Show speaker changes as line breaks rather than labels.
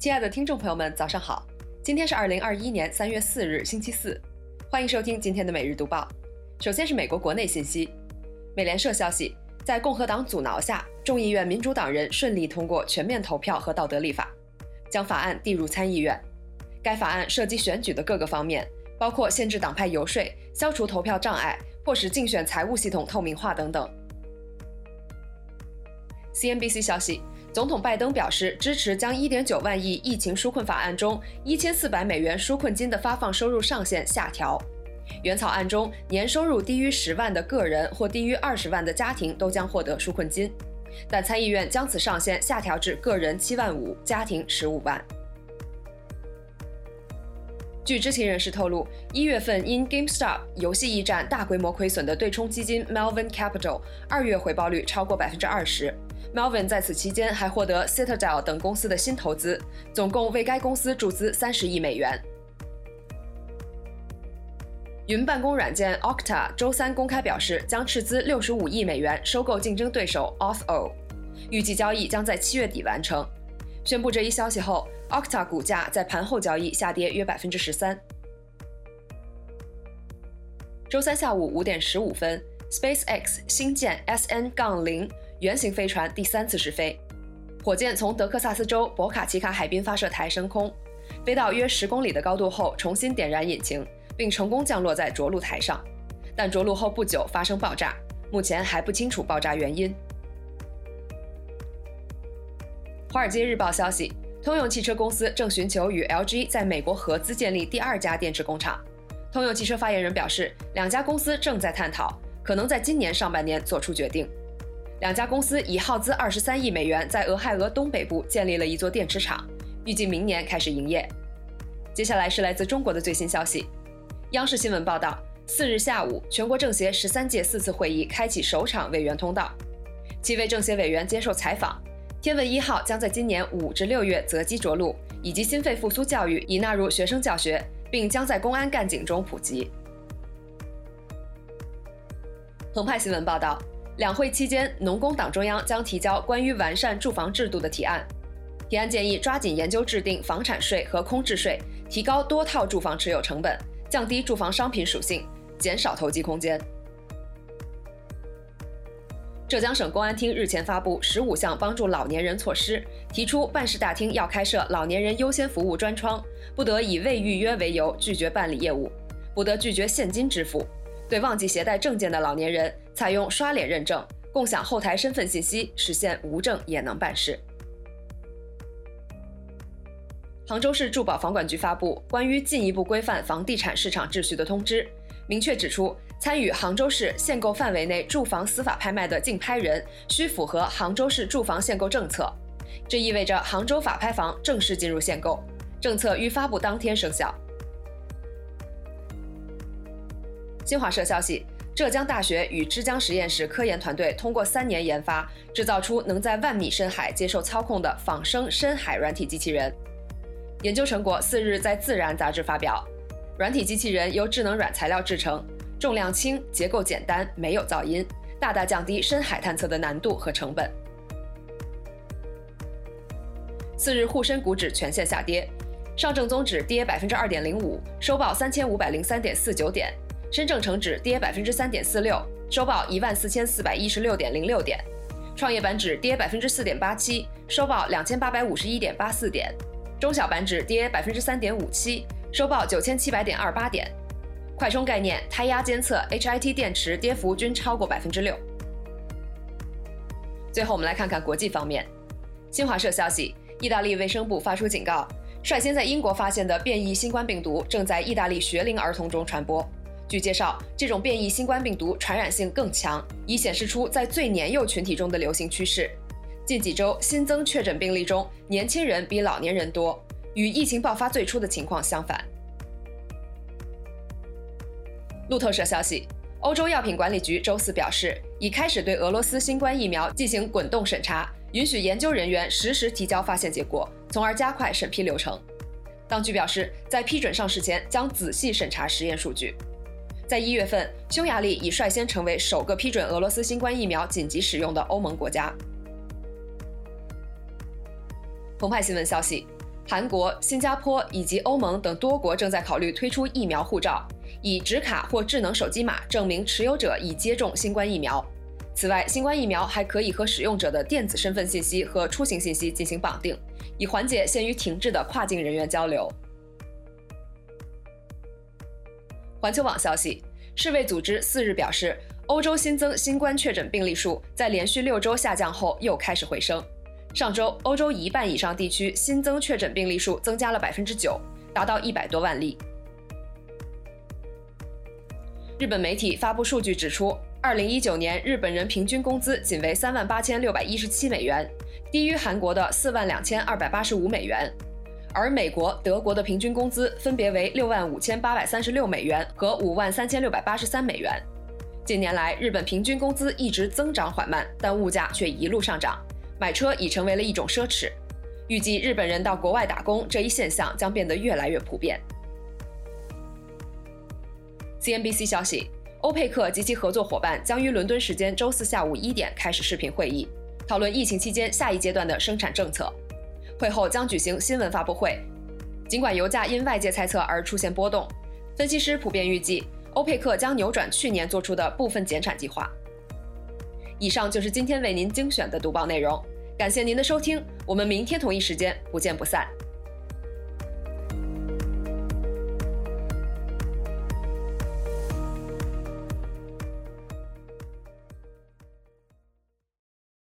亲爱的听众朋友们，早上好！今天是二零二一年三月四日，星期四，欢迎收听今天的每日读报。首先是美国国内信息，美联社消息，在共和党阻挠下，众议院民主党人顺利通过全面投票和道德立法，将法案递入参议院。该法案涉及选举的各个方面，包括限制党派游说、消除投票障碍、迫使竞选财务系统透明化等等。CNBC 消息。总统拜登表示支持将1.9万亿疫情纾困法案中1400美元纾困金的发放收入上限下调。原草案中，年收入低于10万的个人或低于20万的家庭都将获得纾困金，但参议院将此上限下调至个人7万五，家庭15万。据知情人士透露，一月份因 GameStop 游戏驿站大规模亏损的对冲基金 Melvin Capital 二月回报率超过百分之二十。Melvin 在此期间还获得 Citadel 等公司的新投资，总共为该公司注资三十亿美元。云办公软件 Okta 周三公开表示，将斥资六十五亿美元收购竞争对手 Auth0，预计交易将在七月底完成。宣布这一消息后，Okta 股价在盘后交易下跌约百分之十三。周三下午五点十五分，SpaceX 星舰 SN-0。原型飞船第三次试飞，火箭从德克萨斯州博卡奇卡海滨发射台升空，飞到约十公里的高度后，重新点燃引擎，并成功降落在着陆台上。但着陆后不久发生爆炸，目前还不清楚爆炸原因。华尔街日报消息，通用汽车公司正寻求与 LG 在美国合资建立第二家电池工厂。通用汽车发言人表示，两家公司正在探讨，可能在今年上半年做出决定。两家公司已耗资二十三亿美元，在俄亥俄东北部建立了一座电池厂，预计明年开始营业。接下来是来自中国的最新消息。央视新闻报道，四日下午，全国政协十三届四次会议开启首场委员通道，七位政协委员接受采访。天问一号将在今年五至六月择机着陆，以及心肺复苏教育已纳入学生教学，并将在公安干警中普及。澎湃新闻报道。两会期间，农工党中央将提交关于完善住房制度的提案。提案建议抓紧研究制定房产税和空置税，提高多套住房持有成本，降低住房商品属性，减少投机空间。浙江省公安厅日前发布十五项帮助老年人措施，提出办事大厅要开设老年人优先服务专窗，不得以未预约为由拒绝办理业务，不得拒绝现金支付。对忘记携带证件的老年人，采用刷脸认证，共享后台身份信息，实现无证也能办事。杭州市住保房管局发布关于进一步规范房地产市场秩序的通知，明确指出，参与杭州市限购范围内住房司法拍卖的竞拍人需符合杭州市住房限购政策，这意味着杭州法拍房正式进入限购，政策于发布当天生效。新华社消息，浙江大学与之江实验室科研团队通过三年研发，制造出能在万米深海接受操控的仿生深海软体机器人。研究成果四日在《自然》杂志发表。软体机器人由智能软材料制成，重量轻，结构简单，没有噪音，大大降低深海探测的难度和成本。四日沪深股指全线下跌，上证综指跌百分之二点零五，收报三千五百零三点四九点。深证成指跌百分之三点四六，收报一万四千四百一十六点零六点；创业板指跌百分之四点八七，收报两千八百五十一点八四点；中小板指跌百分之三点五七，收报九千七百点二八点。快充概念、胎压监测、HIT 电池跌幅均超过百分之六。最后，我们来看看国际方面。新华社消息，意大利卫生部发出警告，率先在英国发现的变异新冠病毒正在意大利学龄儿童中传播。据介绍，这种变异新冠病毒传染性更强，已显示出在最年幼群体中的流行趋势。近几周新增确诊病例中，年轻人比老年人多，与疫情爆发最初的情况相反。路透社消息，欧洲药品管理局周四表示，已开始对俄罗斯新冠疫苗进行滚动审查，允许研究人员实时提交发现结果，从而加快审批流程。当局表示，在批准上市前，将仔细审查实验数据。在一月份，匈牙利已率先成为首个批准俄罗斯新冠疫苗紧急使用的欧盟国家。澎湃新闻消息，韩国、新加坡以及欧盟等多国正在考虑推出疫苗护照，以纸卡或智能手机码证明持有者已接种新冠疫苗。此外，新冠疫苗还可以和使用者的电子身份信息和出行信息进行绑定，以缓解限于停滞的跨境人员交流。环球网消息，世卫组织四日表示，欧洲新增新冠确诊病例数在连续六周下降后又开始回升。上周，欧洲一半以上地区新增确诊病例数增加了百分之九，达到一百多万例。日本媒体发布数据指出，二零一九年日本人平均工资仅为三万八千六百一十七美元，低于韩国的四万两千二百八十五美元，而美国、德国的平均工资分别为六万五千八百三十六美元和五万三千六百八十三美元。近年来，日本平均工资一直增长缓慢，但物价却一路上涨。买车已成为了一种奢侈，预计日本人到国外打工这一现象将变得越来越普遍。CNBC 消息，欧佩克及其合作伙伴将于伦敦时间周四下午一点开始视频会议，讨论疫情期间下一阶段的生产政策。会后将举行新闻发布会。尽管油价因外界猜测而出现波动，分析师普遍预计欧佩克将扭转去年做出的部分减产计划。以上就是今天为您精选的读报内容。感谢您的收听，我们明天同一时间不见不散。